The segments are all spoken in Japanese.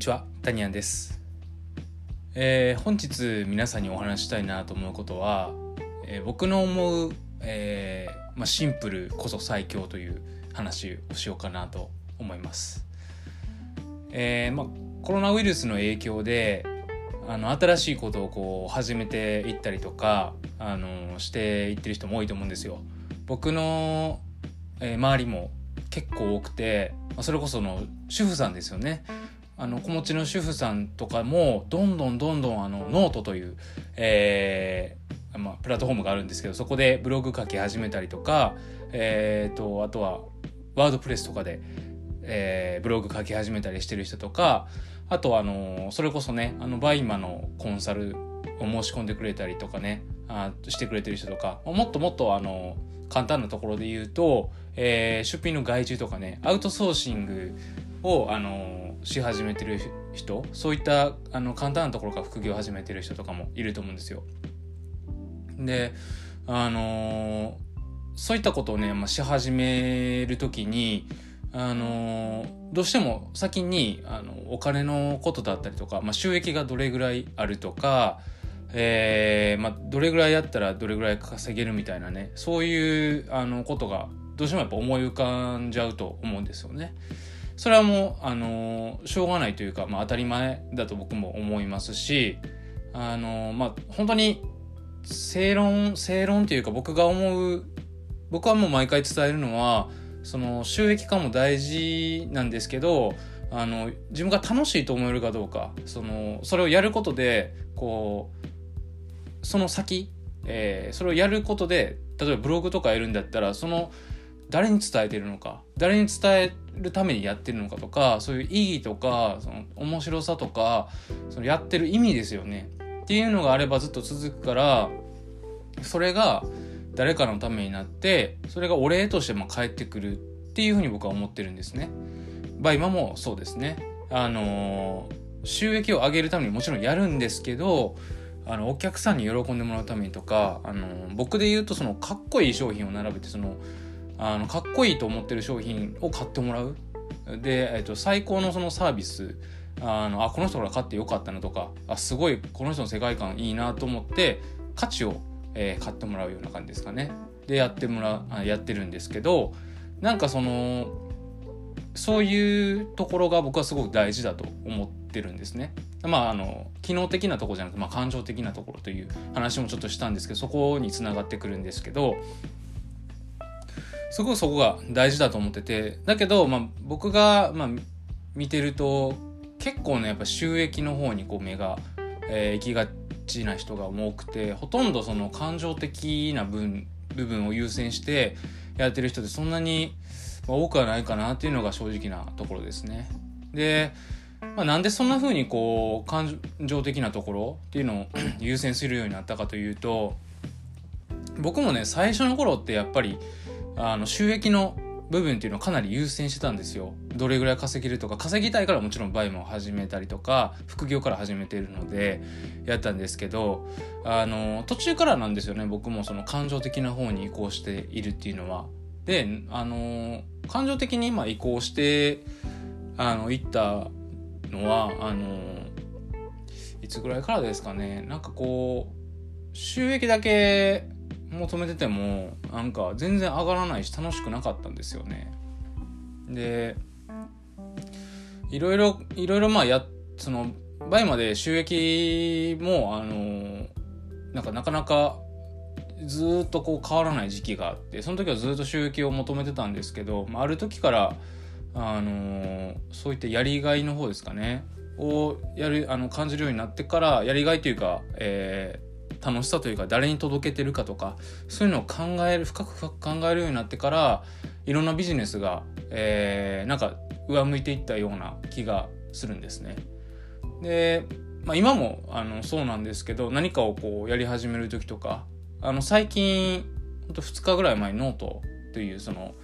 にちは、タニアンです。えー本日皆さんにお話したいなと思うことは、えー僕の思う、えーまあ、シンプルこそ最強という話をしようかなと思います。えーまあ、コロナウイルスの影響であの新しいことをこう始めていったりとかあのしていってる人も多いと思うんですよ。僕の、えー周りも結構多くてまあそれこその主婦さんですよね。あの子持ちの主婦さんとかもどんどんどんどんあのノートという、えーまあ、プラットフォームがあるんですけどそこでブログ書き始めたりとか、えー、とあとは WordPress とかで、えーブログ書き始めたりしてる人とかあとあのそれこそねあの BUYMA のコンサルを申し込んでくれたりとかねあしてくれてる人とかもっともっとあの簡単なところで言うと、えー出品の外注とかねアウトソーシングをあのし始めてる人そういったあの簡単なところから副業を始めてる人とかもいると思うんですよ。であのそういったことをね、まあ、し始める時にあのどうしても先にあのお金のことだったりとか、まあ、収益がどれぐらいあるとか、えーまあ、どれぐらいやったらどれぐらい稼げるみたいなねそういうあのことがどうしてもやっぱ思い浮かんじゃうと思うんですよね。それはもうあのしょうがないというか、まあ、当たり前だと僕も思いますしあのまあ本当に正論正論というか僕が思う僕はもう毎回伝えるのはその収益化も大事なんですけどあの自分が楽しいと思えるかどうかそのそれをやることでこうその先、えーそれをやることで例えばブログとかやるんだったらその誰に伝えてるのか誰に伝えるためにやってるのかとかそういう意義とかその面白さとかそのやってる意味ですよねっていうのがあればずっと続くからそれが誰かのためになってそれがお礼としても返ってくるっていうふうに僕は思ってるんですね。まあ今もそうですね。あのー収益を上げるためにもちろんやるんですけどあのお客さんに喜んでもらうためにとか、あのー僕で言うとそのかっこいい商品を並べてそのあのかっこいいと思ってる商品を買ってもらう。で、えっと最高のそのサービス。あのあこの人から買ってよかったなとかあすごいこの人の世界観いいなと思って価値を、えー買ってもらうような感じですかね。でやってもらうあやってるんですけどなんかそのそういうところが僕はすごく大事だと思ってるんですね。まああの機能的なとこじゃなくて、まあ、感情的なところという話もちょっとしたんですけどそこにつながってくるんですけどすごくそこが大事だと思っててだけど、まあ、僕が、まあ、見てると結構ねやっぱ収益の方にこう目が、えー行きがちな人が多くてほとんどその感情的な分部分を優先してやってる人ってそんなに、多くはないかなっていうのが正直なところですね。で、まあ、なんでそんな風にこう感情的なところっていうのを 優先するようになったかというと僕もね最初の頃ってやっぱりあの収益の部分っていうのをかなり優先してたんですよ。どれぐらい稼げるとか稼ぎたいからもちろんバイモを始めたりとか副業から始めてるのでやったんですけどあの途中からなんですよね僕もその感情的な方に移行しているっていうのは。であの感情的に今移行してあのいったのはあのいつぐらいからですかねなんかこう収益だけ求めててもなんか全然上がらないし楽しくなかったんですよね。でいろいろいろいろまあやその倍まで収益もあのなんかなかなかずっとこう変わらない時期があってその時はずっと収益を求めてたんですけど、まあ、ある時からあのそういったやりがいの方ですかねをやるあの感じるようになってからやりがいというか、えー楽しさというか誰に届けてるかとかそういうのを考える深く深く考えるようになってからいろんなビジネスが、えーなんか上向いていったような気がするんですね。で、まあ、今もあのそうなんですけど何かをこうやり始める時とかあの最近ほんと2日ぐらい前ノートというその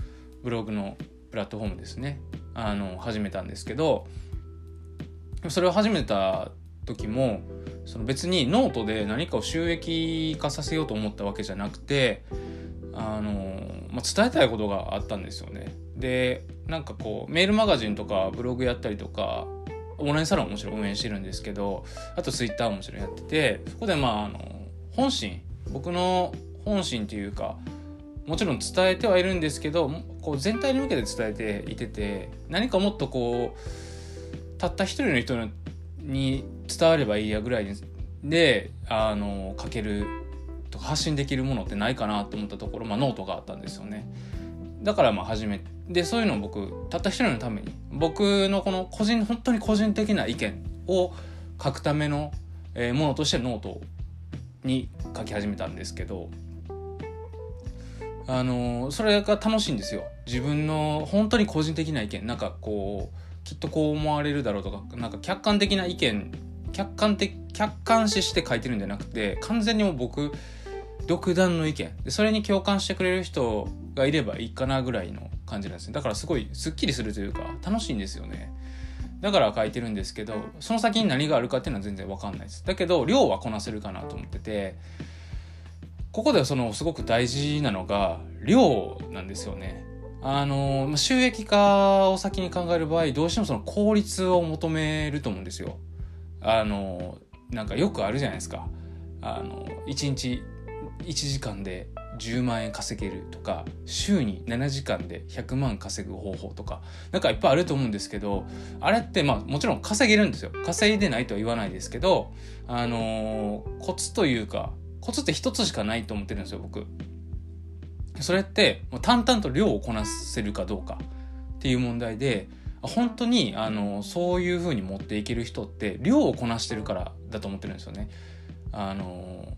ブログのプラットフォームですねあの始めたんですけどそれを始めた時もその別にノートで何かを収益化させようと思ったわけじゃなくてあの、まあ、伝えたいことがあったんですよね。でなんかこうメールマガジンとかブログやったりとかオンラインサロンもちろん運営してるんですけどあとツイッターももちろんやっててそこでまああの本心僕の本心っていうかもちろん伝えてはいるんですけどこう全体に向けて伝えていてて何かもっとこうたった一人の人に伝わればいいやぐらいであの書けるとか発信できるものってないかなと思ったところ、まあ、ノートがあったんですよね。だからまあ始めでそういうのを僕たった一人のために僕のこの個人本当に個人的な意見を書くための、えー、ものとしてノートに書き始めたんですけどあのそれが楽しいんですよ自分の本当に個人的な意見なんかこうきっとこう思われるだろうとかなんか客観的な意見客観的客観視して書いてるんじゃなくて完全にもう僕独断の意見。でそれに共感してくれる人がいればいいかなぐらいの感じなんですね。だからすごいすっきりするというか楽しいんですよね。だから書いてるんですけどその先に何があるかっていうのは全然わかんないです。だけど量はこなせるかなと思っててここではそのすごく大事なのが量なんですよね。あの収益化を先に考える場合どうしてもその効率を求めると思うんですよ。あのなんかよくあるじゃないですか。あの1日1時間で10万円稼げるとか週に7時間で100万稼ぐ方法とかなんかいっぱいあると思うんですけどあれってまあもちろん稼げるんですよ。稼いでないとは言わないですけどあのー、コツというかコツって一つしかないと思ってるんですよ僕。それってもう淡々と量をこなせるかどうかっていう問題で本当にあのそういう風に持っていける人って量をこなしてるからだと思ってるんですよね。あの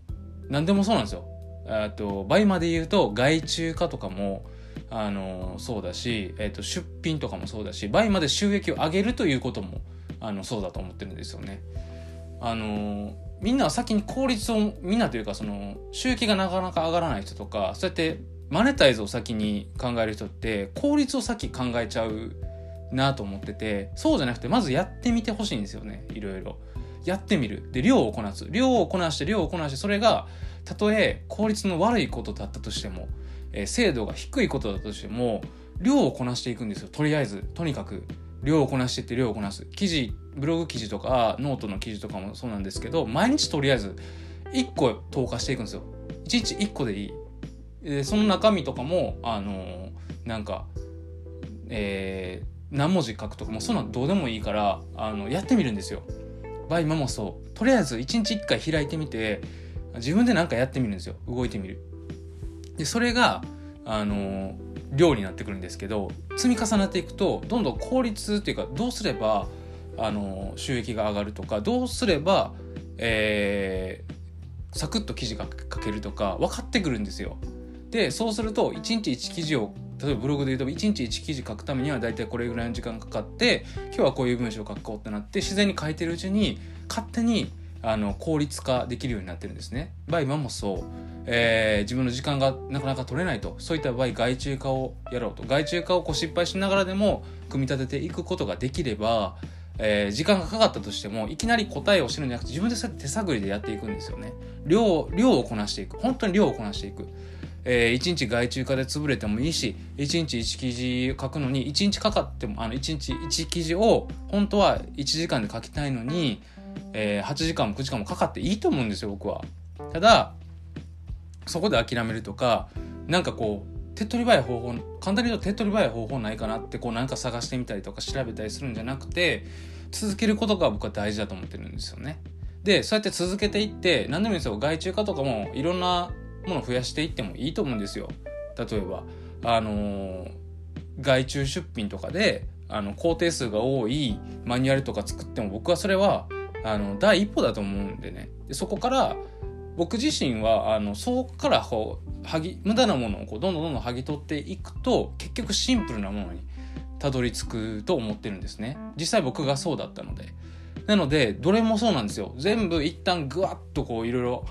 何でもそうなんですよ。あと倍まで言うと外注化とかもあのそうだし、えー、と出品とかもそうだし倍まで収益を上げるということもあのそうだと思ってるんですよね。あのみんなは先に効率をみんなというかその収益がなかなか上がらない人とかそうやってマネタイズを先に考える人って効率を先考えちゃうなと思っててそうじゃなくてまずやってみてほしいんですよねいろいろ。やってみる。で量をこなす。量をこなして量をこなしてそれがたとえ効率の悪いことだったとしても、えー、精度が低いことだとしても量をこなしていくんですよとりあえず。とにかく量をこなしてって量をこなす。記事ブログ記事とかノートの記事とかもそうなんですけど毎日とりあえず1個投下していくんですよ。1日1個でいい。でその中身とかもあのー、なんかえー何文字書くとかもうそんなんどうでもいいからあのやってみるんですよ。 BUYMA もそうとりあえず1日1回開いてみて自分で何かやってみるんですよ動いてみる。でそれがあの量になってくるんですけど積み重なっていくとどんどん効率っていうかどうすればあの収益が上がるとかどうすれば、えー、サクッと記事が書けるとか分かってくるんですよ。でそうすると1日1記事を例えばブログで言うと1日1記事書くためには大体これぐらいの時間かかって今日はこういう文章を書こうってなって自然に書いてるうちに勝手にあの効率化できるようになってるんですね。場合今もそう、えー、自分の時間がなかなか取れないとそういった場合外注化をやろうと外注化をこう失敗しながらでも組み立てていくことができれば、えー、時間がかかったとしてもいきなり答えを知るんじゃなくて自分でそうやって手探りでやっていくんですよね。量量をこなしていく本当に量をこなしていく。えー、1日外注化で潰れてもいいし1日1記事書くのに1日かかってもあの1日1記事を本当は1時間で書きたいのに、えー、8時間も9時間もかかっていいと思うんですよ僕は。ただそこで諦めるとかなんかこう手っ取り早い方法簡単に言うと手っ取り早い方法ないかなってこうなんか探してみたりとか調べたりするんじゃなくて続けることが僕は大事だと思ってるんですよね。でそうやって続けていって何でもいいんですよ外注化とかもいろんなものを増やしていってもいいと思うんですよ。例えば、あのー、外注出品とかであの工程数が多いマニュアルとか作っても僕はそれはあの第一歩だと思うんでね。でそこから僕自身はあのそこからこうはぎ無駄なものをこうどんどんどんどん剥ぎ取っていくと結局シンプルなものにたどり着くと思ってるんですね。実際僕がそうだったので。なのでどれもそうなんですよ全部一旦ぐわっとこういろいろ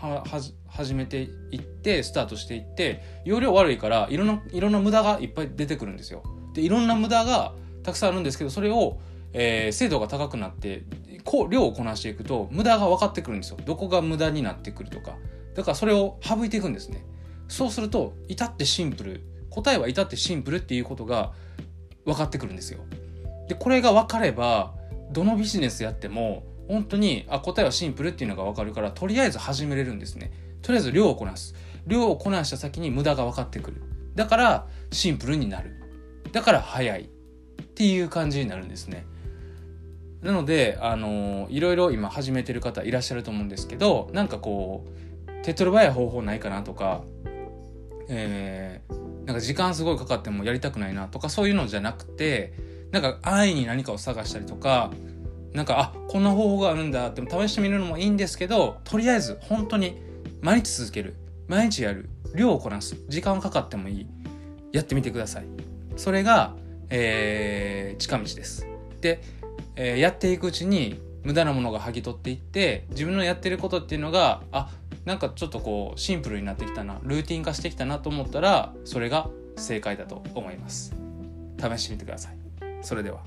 始めていってスタートしていって容量悪いからいろんないろんな無駄がいっぱい出てくるんですよ。でいろんな無駄がたくさんあるんですけどそれを、えー、精度が高くなってこう量をこなしていくと無駄が分かってくるんですよ。どこが無駄になってくるとか。だからそれを省いていくんですね。そうすると至ってシンプル答えは至ってシンプルっていうことが分かってくるんですよ。でこれが分かればどのビジネスやっても本当にあ答えはシンプルっていうのが分かるからとりあえず始めれるんですね。とりあえず量をこなす。量をこなした先に無駄が分かってくる。だからシンプルになる。だから早い。っていう感じになるんですね。なのであのいろいろ今始めてる方いらっしゃると思うんですけどなんかこう手っ取り早い方法ないかなとかえー、なんか時間すごいかかってもやりたくないなとかそういうのじゃなくてなんか安易に何かを探したりとかなんかあこんな方法があるんだって試してみるのもいいんですけどとりあえず本当に毎日続ける。毎日やる。量をこなす。時間かかってもいい。やってみてください。それが、えー、近道です。で、えー、やっていくうちに無駄なものが剥ぎ取っていって自分のやってることっていうのがあなんかちょっとこうシンプルになってきたな。ルーティン化してきたなと思ったらそれが正解だと思います。試してみてください。それでは。